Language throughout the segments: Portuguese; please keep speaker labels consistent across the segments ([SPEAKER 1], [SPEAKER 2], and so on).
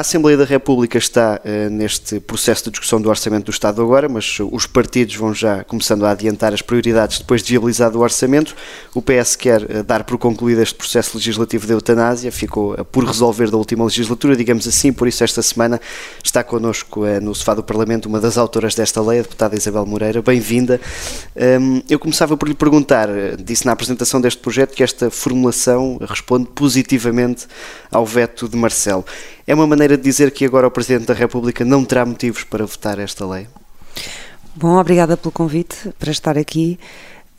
[SPEAKER 1] A Assembleia da República está uh, neste processo de discussão do Orçamento do Estado agora, mas os partidos vão já começando a adiantar as prioridades depois de viabilizado o Orçamento. O PS quer uh, dar por concluído este processo legislativo da eutanásia, ficou por resolver da última legislatura, digamos assim, por isso esta semana está connosco no sofá do Parlamento uma das autoras desta lei, a deputada Isabel Moreira. Bem-vinda. Um, eu começava por lhe perguntar, disse na apresentação deste projeto que esta formulação responde positivamente ao veto de Marcelo. É uma maneira de dizer que agora o Presidente da República não terá motivos para votar esta lei?
[SPEAKER 2] Bom, obrigada pelo convite para estar aqui.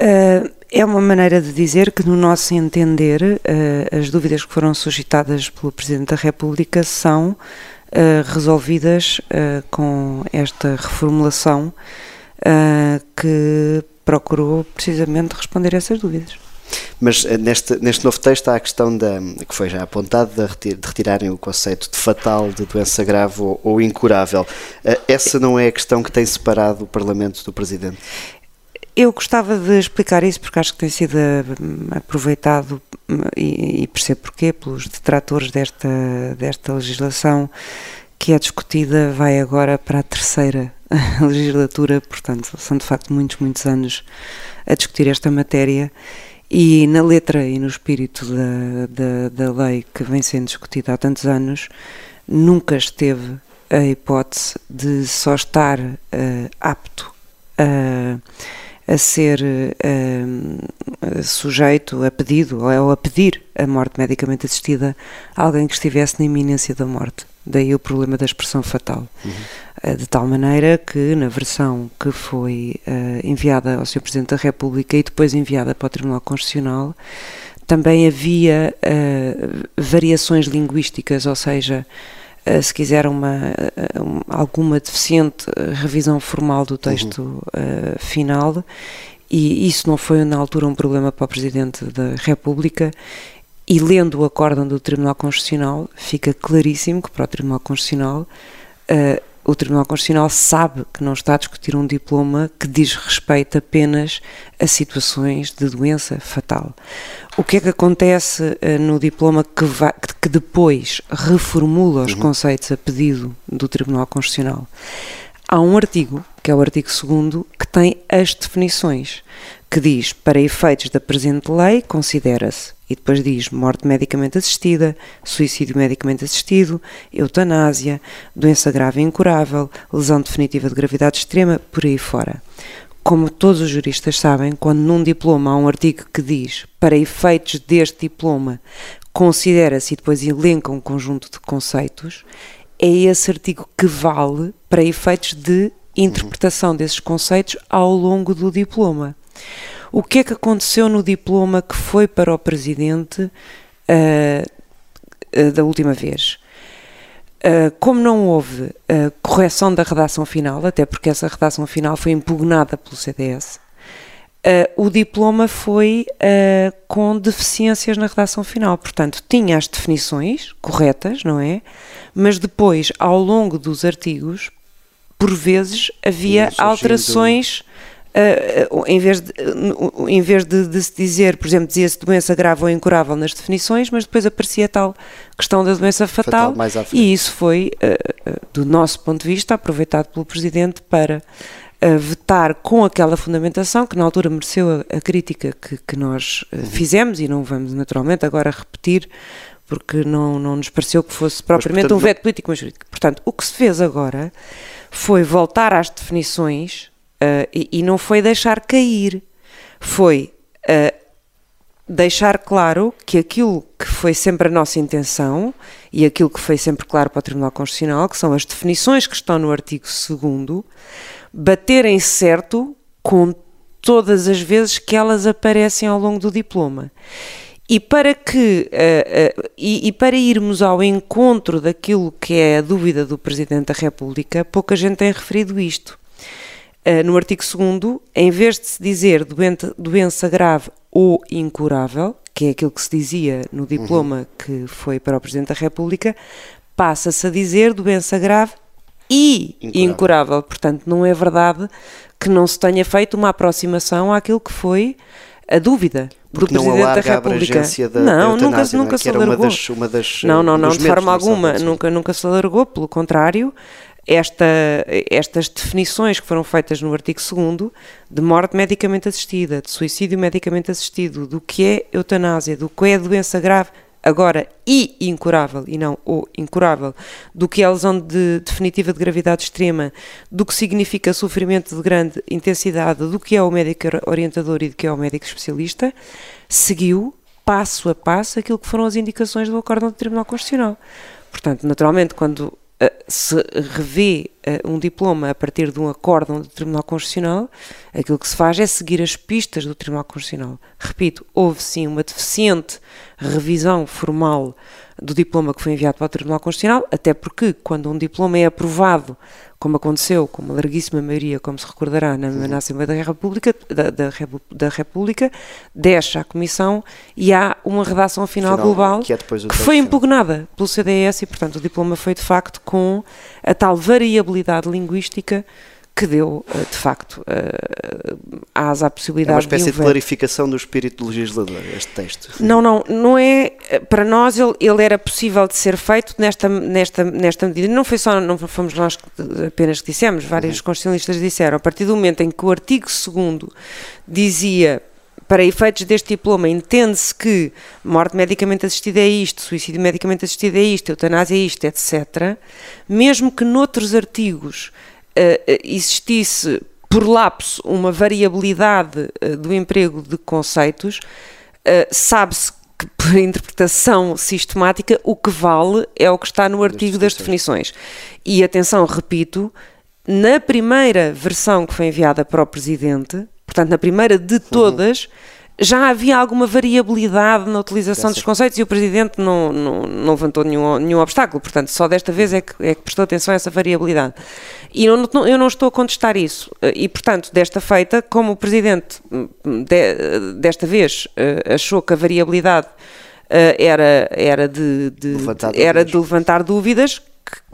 [SPEAKER 2] Uh, é uma maneira de dizer que, no nosso entender, uh, as dúvidas que foram suscitadas pelo Presidente da República são uh, resolvidas com esta reformulação que procurou precisamente responder a essas dúvidas.
[SPEAKER 1] Mas eh, neste, neste novo texto há a questão da, que foi já apontado de, de retirarem o conceito de fatal, de doença grave ou, ou incurável. Eh, essa não é a questão que tem separado o Parlamento do Presidente?
[SPEAKER 2] Eu gostava de explicar isso porque acho que tem sido hum, aproveitado e, e percebo porquê pelos detratores desta, desta legislação que é discutida vai agora para a terceira legislatura, portanto são de facto muitos, muitos anos a discutir esta matéria e na letra e no espírito da, da, da lei que vem sendo discutida há tantos anos, nunca esteve a hipótese de só estar uh, apto a, a ser uh, sujeito, a pedido ou a pedir a morte medicamente assistida a alguém que estivesse na iminência da morte. Daí o problema da expressão fatal. Uhum. Uh, de tal maneira que, na versão que foi uh, enviada ao Sr. Presidente da República e depois enviada para o Tribunal Constitucional, também havia uh, variações linguísticas, ou seja, se quiser uma, alguma deficiente revisão formal do texto uhum. final, e isso não foi na altura um problema para o Presidente da República e lendo o acórdão do Tribunal Constitucional, fica claríssimo que para o Tribunal Constitucional, uh, o Tribunal Constitucional sabe que não está a discutir um diploma que diz respeito apenas a situações de doença fatal. O que é que acontece uh, no diploma que, vai, que depois reformula os uhum. conceitos a pedido do Tribunal Constitucional? Há um artigo, que é o artigo 2 que tem as definições, que diz, para efeitos da presente lei, considera-se e depois diz morte medicamente assistida, suicídio medicamente assistido, eutanásia, doença grave e incurável, lesão definitiva de gravidade extrema, por aí fora. Como todos os juristas sabem, quando num diploma há um artigo que diz para efeitos deste diploma considera-se e depois elenca um conjunto de conceitos, é esse artigo que vale para efeitos de interpretação desses conceitos ao longo do diploma. O que é que aconteceu no diploma que foi para o presidente uh, uh, da última vez? Uh, como não houve correção da redação final, até porque essa redação final foi impugnada pelo CDS, o diploma foi com deficiências na redação final. Portanto, tinha as definições corretas, não é? Mas depois, ao longo dos artigos, por vezes havia alterações Uh, em vez, de, uh, em vez de, de, se dizer, por exemplo, dizia-se doença grave ou incurável nas definições, mas depois aparecia tal questão da doença fatal, fatal e isso foi, uh, do nosso ponto de vista, aproveitado pelo Presidente para vetar com aquela fundamentação que na altura mereceu a, a crítica que, que nós uhum. fizemos e não vamos naturalmente agora repetir porque não, não nos pareceu que fosse propriamente mas, portanto, um veto político, mas jurídico. Portanto, o que se fez agora foi voltar às definições Uh, e, e, não foi deixar cair, foi uh, deixar claro que aquilo que foi sempre a nossa intenção e aquilo que foi sempre claro para o Tribunal Constitucional, que são as definições que estão no artigo 2, baterem certo com todas as vezes que elas aparecem ao longo do diploma. E para que uh, uh, e, e, para irmos ao encontro daquilo que é a dúvida do Presidente da República, pouca gente tem referido isto. Uh, no artigo 2, em vez de se dizer doente, doença grave ou incurável, que é aquilo que se dizia no diploma uhum. que foi para o Presidente da República, passa-se a dizer doença grave e incurável. incurável. Portanto, não é verdade que não se tenha feito uma aproximação àquilo que foi a dúvida
[SPEAKER 1] Porque
[SPEAKER 2] do Presidente da República.
[SPEAKER 1] da,
[SPEAKER 2] não,
[SPEAKER 1] da
[SPEAKER 2] nunca,
[SPEAKER 1] é?
[SPEAKER 2] nunca
[SPEAKER 1] que
[SPEAKER 2] se
[SPEAKER 1] era uma
[SPEAKER 2] alargou.
[SPEAKER 1] das, uma das
[SPEAKER 2] Não, não, não, de forma alguma, nunca, nunca se alargou, pelo contrário, esta, estas definições que foram feitas no artigo 2 de morte medicamente assistida, de suicídio medicamente assistido, do que é eutanásia, do que é doença grave, agora e incurável, e não o incurável, do que é lesão de, definitiva de gravidade extrema, do que significa sofrimento de grande intensidade, do que é o médico orientador e do que é o médico especialista, seguiu passo a passo aquilo que foram as indicações do acórdão do Tribunal Constitucional. Portanto, naturalmente, quando se revê eh, um diploma a partir de um acórdão do Tribunal Constitucional, aquilo que se faz é seguir as pistas do Tribunal Constitucional. Repito, houve sim uma deficiente revisão formal do diploma que foi enviado para o Tribunal Constitucional, até porque quando um diploma é aprovado, como aconteceu com uma larguíssima maioria, como se recordará, na, na Assembleia da República, da, da, da República, deixa a Comissão e há uma redação final,
[SPEAKER 1] Final,
[SPEAKER 2] global
[SPEAKER 1] que é
[SPEAKER 2] que foi impugnada pelo CDS e, portanto, o diploma foi de facto com a tal variabilidade linguística que deu, eh, de facto, eh, asa à
[SPEAKER 1] É
[SPEAKER 2] possibilidade
[SPEAKER 1] uma espécie
[SPEAKER 2] de
[SPEAKER 1] de clarificação do espírito do legislador, este texto.
[SPEAKER 2] Não, não, não é. Para nós ele, ele era possível de ser feito nesta, nesta, nesta medida. Não foi só, não fomos nós que apenas que dissemos, vários
[SPEAKER 1] Uhum.
[SPEAKER 2] constitucionalistas disseram. A partir do momento em que o artigo 2 dizia. Para efeitos deste diploma, entende-se que morte medicamente assistida é isto, suicídio medicamente assistido é isto, eutanásia é isto, etc. Mesmo que noutros artigos eh, existisse por lapso uma variabilidade eh, do emprego de conceitos, eh, sabe-se que por interpretação sistemática o que vale é o que está no artigo das definições. E atenção, repito, na primeira versão que foi enviada para o Presidente, portanto na primeira de todas, já havia alguma variabilidade na utilização dos conceitos e o Presidente não, não, não levantou nenhum, nenhum obstáculo, portanto só desta vez é que, é que prestou atenção a essa variabilidade. E eu não, eu não estou a contestar isso. E, portanto, desta feita, como o Presidente hum, de- desta vez eh, achou que a variabilidade eh, era, era, de, de-
[SPEAKER 1] Levantar
[SPEAKER 2] era
[SPEAKER 1] dúvidas.
[SPEAKER 2] de levantar dúvidas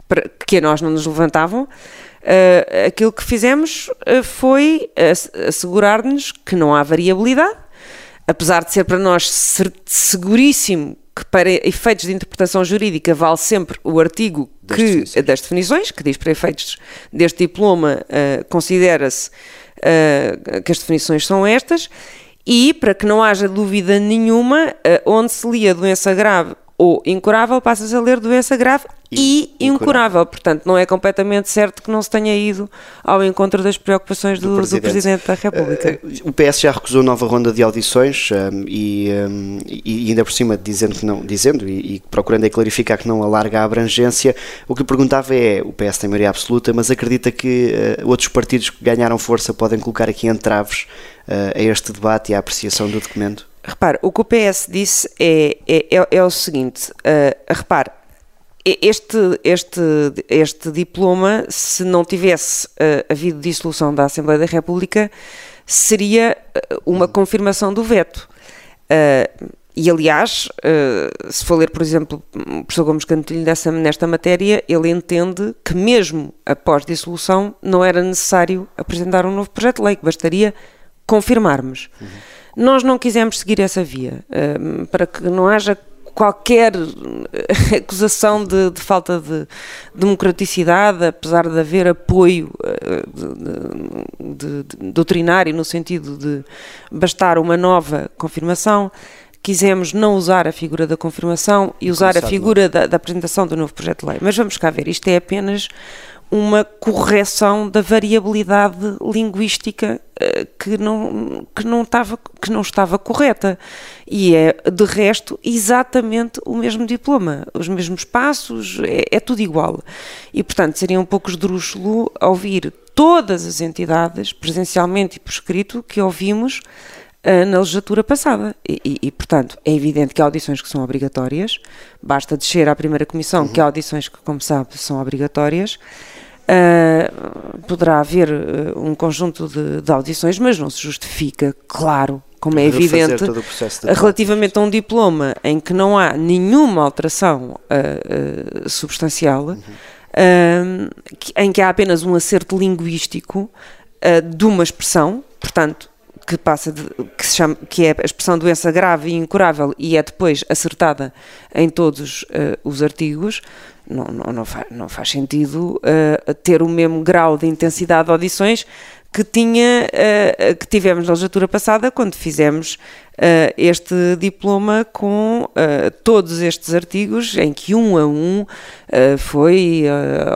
[SPEAKER 2] que, que a nós não nos levantavam, eh, aquilo que fizemos eh, foi ass- assegurar-nos que não há variabilidade, apesar de ser para nós seguríssimo que para efeitos de interpretação jurídica vale sempre o artigo
[SPEAKER 1] Das
[SPEAKER 2] que,
[SPEAKER 1] definições.
[SPEAKER 2] das definições, que diz para efeitos deste diploma, eh, considera-se eh, que as definições são estas, e para que não haja dúvida nenhuma, eh, onde se lia doença grave ou incurável, passas a ler doença grave e,
[SPEAKER 1] E
[SPEAKER 2] incurável.
[SPEAKER 1] incurável.
[SPEAKER 2] Portanto, não é completamente certo que não se tenha ido ao encontro das preocupações do, do Presidente. da República.
[SPEAKER 1] Eh, O PS já recusou nova ronda de audições um, e, um, e ainda por cima dizendo que não, dizendo e, e procurando aí clarificar que não alarga a abrangência. O que perguntava é, o PS tem maioria absoluta, mas acredita que eh, outros partidos que ganharam força podem colocar aqui entraves eh, a este debate e à apreciação do documento?
[SPEAKER 2] Repare, o que o PS disse é, é, é, é o seguinte: uh, repare, este, este, este diploma, se não tivesse uh, havido dissolução da Assembleia da República, seria uh, uma confirmação do veto. Uh, e, aliás, uh, se for ler, por exemplo, o professor Gomes Cantilho nesta matéria, ele entende que, mesmo após dissolução, não era necessário apresentar um novo projeto de lei, que bastaria confirmarmos. Nós não quisemos seguir essa via, eh, para que não haja qualquer eh, acusação de, de falta de democraticidade, apesar de haver apoio eh, de- de- doutrinário no sentido de bastar uma nova confirmação. Quisemos não usar a figura da confirmação e usar a
[SPEAKER 1] Começar de
[SPEAKER 2] figura da, da apresentação do novo projeto de lei. Mas vamos cá ver, isto é apenas uma correção da variabilidade linguística eh, que não, que, não estava, que não estava correta. E é, de resto, exatamente o mesmo diploma, os mesmos passos, é, é tudo igual. E, portanto, seria um pouco esdrúxulo ouvir todas as entidades, presencialmente e por escrito, que ouvimos na legislatura passada. E, e- e, portanto, é evidente que há audições que são obrigatórias, basta descer à primeira comissão, que há audições que, como sabe, são obrigatórias. Ah, poderá haver eh, um conjunto de, de audições, mas não se justifica, claro, como é evidente, relativamente a um diploma em que não há nenhuma alteração ah, substancial, ah, que- em que há apenas um acerto linguístico de uma expressão, portanto, que passa de, que se chama que é a expressão doença grave e incurável e é depois acertada em todos uh, os artigos não, não, não, faz, não faz sentido uh, ter o mesmo grau de intensidade de audições que tinha uh, que tivemos na legislatura passada quando fizemos uh, este diploma com uh, todos estes artigos em que um a um foi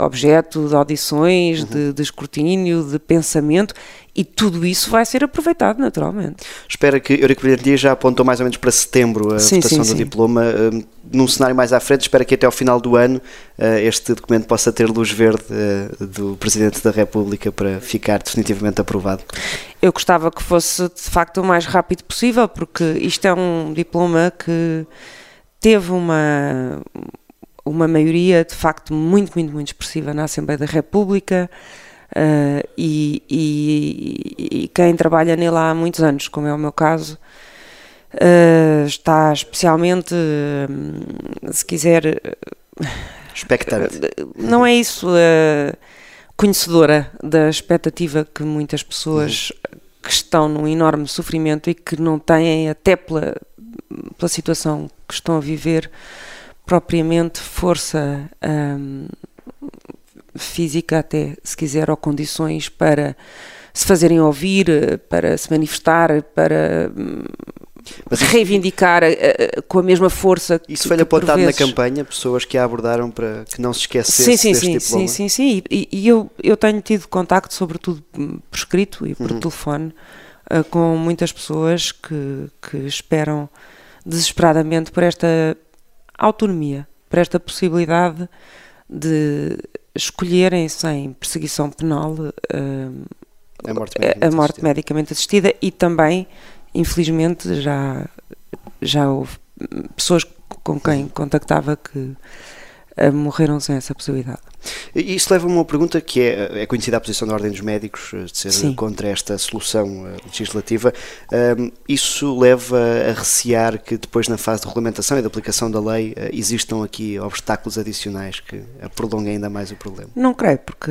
[SPEAKER 2] objeto de audições, uhum. de, de escrutínio, de pensamento e tudo isso vai ser aproveitado naturalmente.
[SPEAKER 1] Espera que Eurico Brilhantia já apontou mais ou menos para setembro a sim, votação sim, do sim. diploma. Uh, num cenário mais à frente, espera que até ao final do ano uh, este documento possa ter luz verde uh, do Presidente da República para ficar definitivamente aprovado.
[SPEAKER 2] Eu gostava que fosse de facto o mais rápido possível, porque isto é um diploma que teve uma uma maioria de facto muito, muito, muito expressiva na Assembleia da República. Uh, e, e, e, quem trabalha nele há muitos anos, como é o meu caso, uh, está especialmente, uh, se quiser.
[SPEAKER 1] Expectante.
[SPEAKER 2] não é isso, conhecedora da expectativa que muitas pessoas uhum. que estão num enorme sofrimento e que não têm, até pela, pela situação que estão a viver, propriamente força. Um, física até, se quiser, ou condições para se fazerem ouvir, para se manifestar, para mas reivindicar uh, com a mesma força
[SPEAKER 1] isso foi apontado vezes... na campanha pessoas que a abordaram para que não se esquecesse sim, sim,
[SPEAKER 2] sim,
[SPEAKER 1] diploma.
[SPEAKER 2] sim sim sim e, e, eu eu tenho tido contacto sobretudo por escrito e por uhum. telefone uh, com muitas pessoas que que esperam desesperadamente por esta autonomia por esta possibilidade de escolherem sem perseguição penal uh,
[SPEAKER 1] a, morte medicamente,
[SPEAKER 2] a morte medicamente assistida e também, infelizmente, já, já houve pessoas com quem contactava que morreram sem essa possibilidade.
[SPEAKER 1] Isso leva-me a uma pergunta que é, é conhecida a posição da Ordem dos Médicos, eh, de ser Sim. contra esta solução eh, legislativa. Isso leva a recear que depois, na fase de regulamentação e de aplicação da lei, uh, existam aqui obstáculos adicionais que prolonguem ainda mais o problema?
[SPEAKER 2] Não creio, porque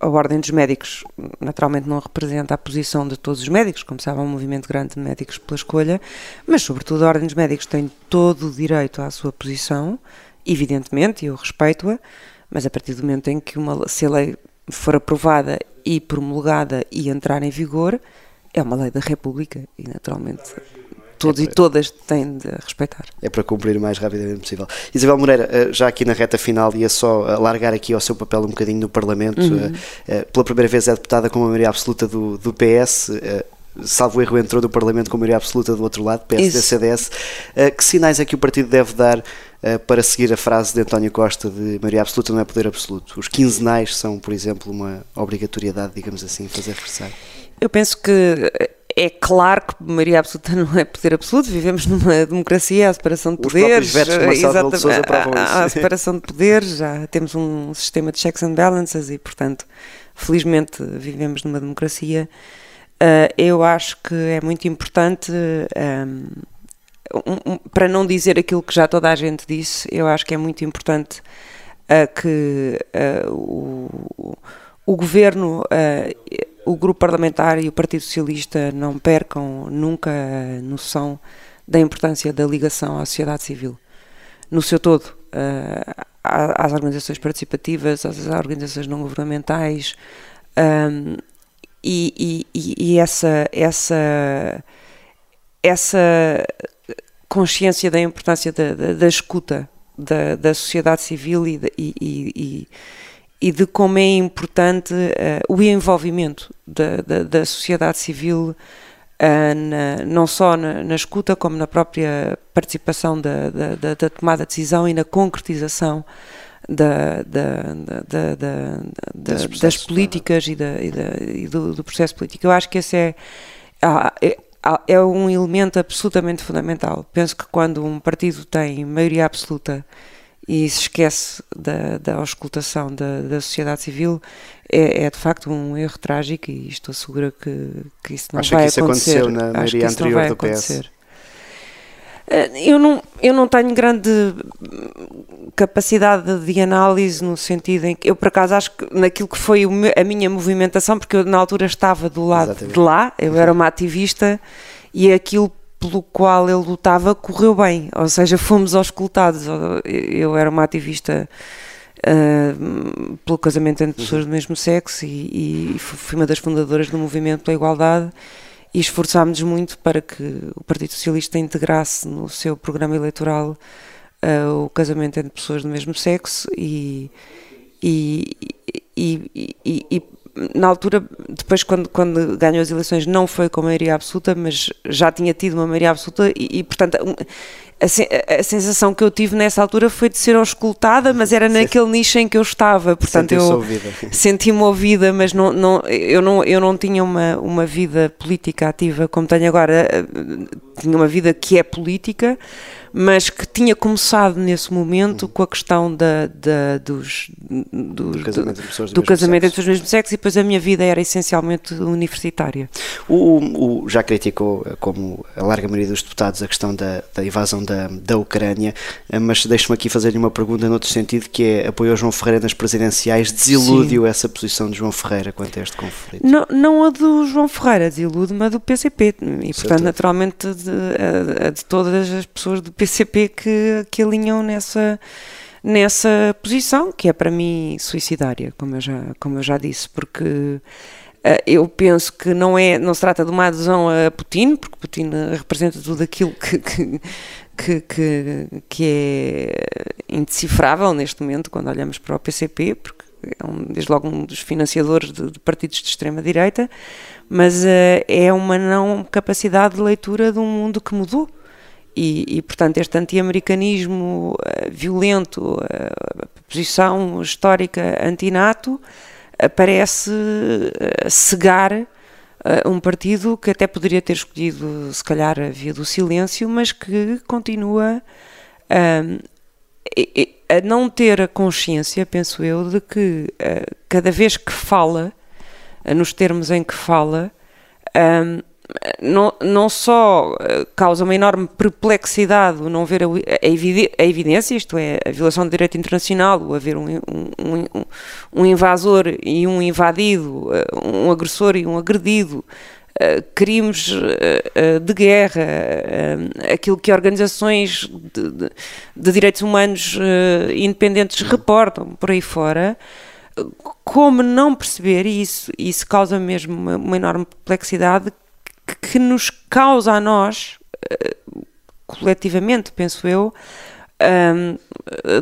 [SPEAKER 2] a Ordem dos Médicos naturalmente não representa a posição de todos os médicos, como sabe, há um movimento grande de médicos pela escolha, mas, sobretudo, a Ordem dos Médicos tem todo o direito à sua posição evidentemente, eu respeito-a, mas a partir do momento em que uma, se a lei for aprovada e promulgada e entrar em vigor, é uma lei da República e, naturalmente, todos é para, e todas têm de respeitar.
[SPEAKER 1] É para cumprir o mais rapidamente possível. Isabel Moreira, eh, já aqui na reta final, ia só alargar aqui ao seu papel um bocadinho no Parlamento. Uhum. Eh, eh, pela primeira vez é deputada com a maioria absoluta do, do PS salvo erro, entrou do Parlamento com maioria absoluta do outro lado, PSD-CDS. que sinais é que o partido deve dar eh, para seguir a frase de António Costa de maioria absoluta não é poder absoluto. Os quinzenais são, por exemplo, uma obrigatoriedade, digamos assim, fazer reforçar.
[SPEAKER 2] Eu penso que é claro que maioria absoluta não é poder absoluto, vivemos numa democracia, a separação de poderes.
[SPEAKER 1] Os exatamente,
[SPEAKER 2] a, a separação de poderes, já temos um sistema de checks and balances e, portanto, felizmente vivemos numa democracia. Uh, eu acho que é muito importante um, um, para não dizer aquilo que já toda a gente disse, eu acho que é muito importante uh, que uh, o, o governo, o grupo parlamentar e o Partido Socialista não percam nunca a noção da importância da ligação à sociedade civil, no seu todo, às organizações participativas, às organizações não governamentais. Um, e, e, e, essa, essa, essa consciência da importância da, da, da escuta da, da, sociedade civil e, de, e, e, de como é importante uh, o envolvimento da, da, sociedade civil uh, na, não só na, na, escuta como na própria participação da, da, da tomada de decisão e na concretização da, da, da, das, das, políticas e, e, do, do, processo político. Eu acho que esse é, é é um elemento absolutamente fundamental. Penso que quando um partido tem maioria absoluta e se esquece da, da auscultação da, da sociedade civil, é, é, de facto um erro trágico e estou segura que, que isso não
[SPEAKER 1] Acho
[SPEAKER 2] vai
[SPEAKER 1] que isso
[SPEAKER 2] acontecer.
[SPEAKER 1] aconteceu na maioria anterior do PS.
[SPEAKER 2] Eu não, eu não tenho grande capacidade de análise no sentido em que eu por acaso acho que naquilo que foi a minha movimentação, porque eu na altura estava do lado Exatamente. de lá, eu era uma ativista e aquilo pelo qual ele lutava correu bem, ou seja, fomos auscultados. Eu era uma ativista uh, pelo casamento entre pessoas do mesmo sexo e, e fui uma das fundadoras do movimento pela igualdade e esforçámos-nos muito para que o Partido Socialista integrasse no seu programa eleitoral uh, o casamento entre pessoas do mesmo sexo e, e, e, e, na altura, depois quando, quando ganhou as eleições não foi com maioria absoluta, mas já tinha tido uma maioria absoluta e, portanto a, a, sensação que eu tive nessa altura foi de ser auscultada, mas era naquele nicho em que eu estava, portanto eu senti-me ouvida, mas não, não, eu, não, eu não tinha uma, uma vida política ativa como tenho agora, tinha uma vida que é política, mas que tinha começado nesse momento com a questão da, da dos, dos, do casamento, do, entre, do casamento entre os mesmos sexos e depois a minha vida era essencialmente universitária.
[SPEAKER 1] O, o, já criticou, como a larga maioria dos deputados, a questão da, da invasão da, da Ucrânia, mas deixe-me aqui fazer-lhe uma pergunta noutro sentido, que é apoiou João Ferreira nas presidenciais, desiludiu essa posição de João Ferreira quanto a este conflito?
[SPEAKER 2] Não, não a do João Ferreira, desilude-me a do PCP e, portanto, naturalmente, de, a, a de todas as pessoas do PCP que, que alinham nessa, nessa posição, que é para mim suicidária, como eu já, como eu já disse, porque uh, eu penso que não, é, não se trata de uma adesão a Putin, porque Putin representa tudo aquilo que, que, que, que, que é indecifrável neste momento quando olhamos para o PCP, porque é um, desde logo um dos financiadores de, de partidos de extrema-direita, mas uh, é uma não capacidade de leitura de um mundo que mudou e, e, portanto, este anti-americanismo uh, violento, uh, a posição histórica antinato, uh, parece cegar um partido que até poderia ter escolhido, se calhar, a via do silêncio, mas que continua a não ter a consciência, penso eu, de que cada vez que fala, nos termos em que fala, um, não, não só eh, causa uma enorme perplexidade o não ver a, a, evidência, isto é, a violação do direito internacional, o haver um, um, um, invasor e um invadido, eh, um agressor e um agredido, eh, crimes de guerra, aquilo que organizações de, de, de direitos humanos independentes reportam por aí fora como não perceber isso, isso causa mesmo uma, uma enorme perplexidade que nos causa a nós, eh, coletivamente, penso eu, um,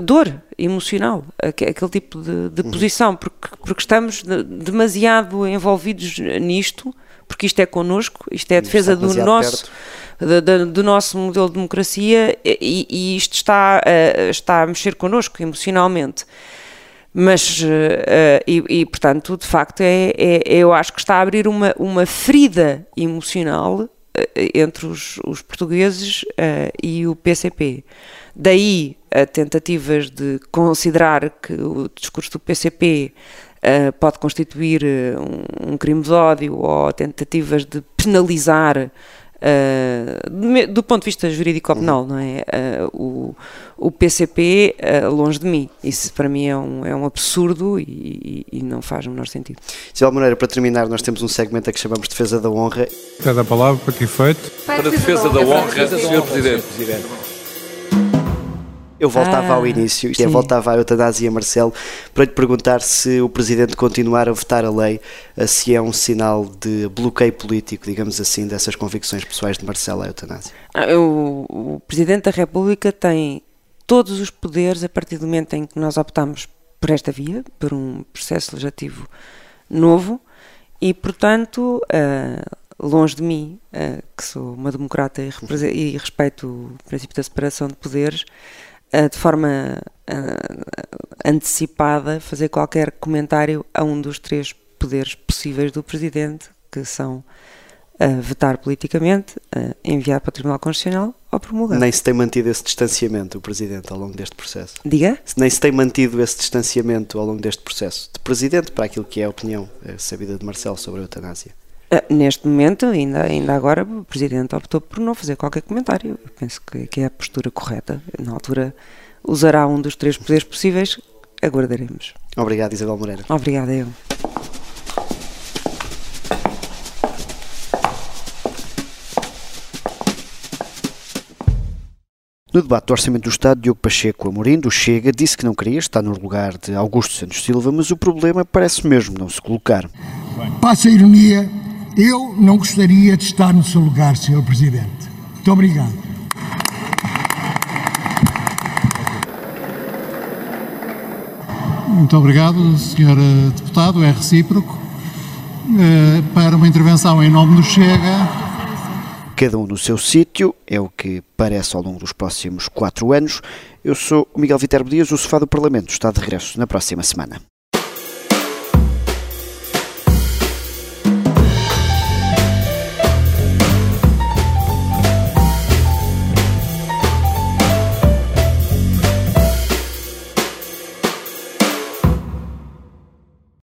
[SPEAKER 2] dor emocional, aquele tipo de, de uhum. posição, porque, porque estamos demasiado envolvidos nisto, porque isto é connosco, isto é a defesa do nosso, do nosso modelo de democracia e, e isto está, uh, está a mexer connosco emocionalmente. Mas, uh, e, e, portanto, de facto, é, é, eu acho que está a abrir uma, uma ferida emocional uh, entre os, os portugueses uh, e o PCP. Daí a tentativas de considerar que o discurso do PCP pode constituir um, um, crime de ódio ou tentativas de penalizar Uh, do ponto de vista jurídico-penal, não é? Uh, o, o PCP, uh, ah, longe de mim. Isso para mim é um, é um absurdo e, e, e não faz o menor sentido.
[SPEAKER 1] Isabel Moreira, para terminar, nós temos um segmento a que chamamos Defesa da Honra.
[SPEAKER 3] Cada palavra para que efeito?
[SPEAKER 4] Para a defesa da honra, Sr. Presidente.
[SPEAKER 1] Eu voltava ah, ao início, isto é, voltava à eutanásia, Marcelo, para lhe perguntar se o Presidente continuar a votar a lei, eh, se é um sinal de bloqueio político, digamos assim, dessas convicções pessoais de Marcelo à eutanásia.
[SPEAKER 2] Ah, o, o Presidente da República tem todos os poderes a partir do momento em que nós optamos por esta via, por um processo legislativo novo, e, portanto, uh, longe de mim, uh, que sou uma democrata e, e respeito o princípio da separação de poderes, de forma antecipada fazer qualquer comentário a um dos três poderes possíveis do Presidente, que são uh, vetar politicamente, enviar para o Tribunal Constitucional ou promulgar.
[SPEAKER 1] Nem se tem mantido esse distanciamento, o Presidente, ao longo deste processo.
[SPEAKER 2] Diga?
[SPEAKER 1] Nem se tem mantido esse distanciamento ao longo deste processo, de Presidente para aquilo que é a opinião sabida de Marcelo sobre a eutanásia.
[SPEAKER 2] Uh, neste momento, ainda, ainda agora, o Presidente optou por não fazer qualquer comentário. Eu penso que, que é a postura correta. Na altura, usará um dos três poderes possíveis, aguardaremos.
[SPEAKER 1] Obrigado, Isabel Moreira.
[SPEAKER 2] Obrigada, eu.
[SPEAKER 1] No debate do Orçamento do Estado, Diogo Pacheco Amorim, do Chega, disse que não queria estar no lugar de Augusto Santos Silva, mas o problema parece mesmo não se colocar.
[SPEAKER 5] Passa a ironia, eu não gostaria de estar no seu lugar, Sr. Presidente. Muito obrigado.
[SPEAKER 6] Muito obrigado, Sr. Deputado, é recíproco. Eh, para uma intervenção em nome do Chega,
[SPEAKER 1] cada um no seu sítio, é o que parece ao longo dos próximos quatro anos. Eu sou o Miguel Viterbo Dias, o Sofá do Parlamento está de regresso na próxima semana.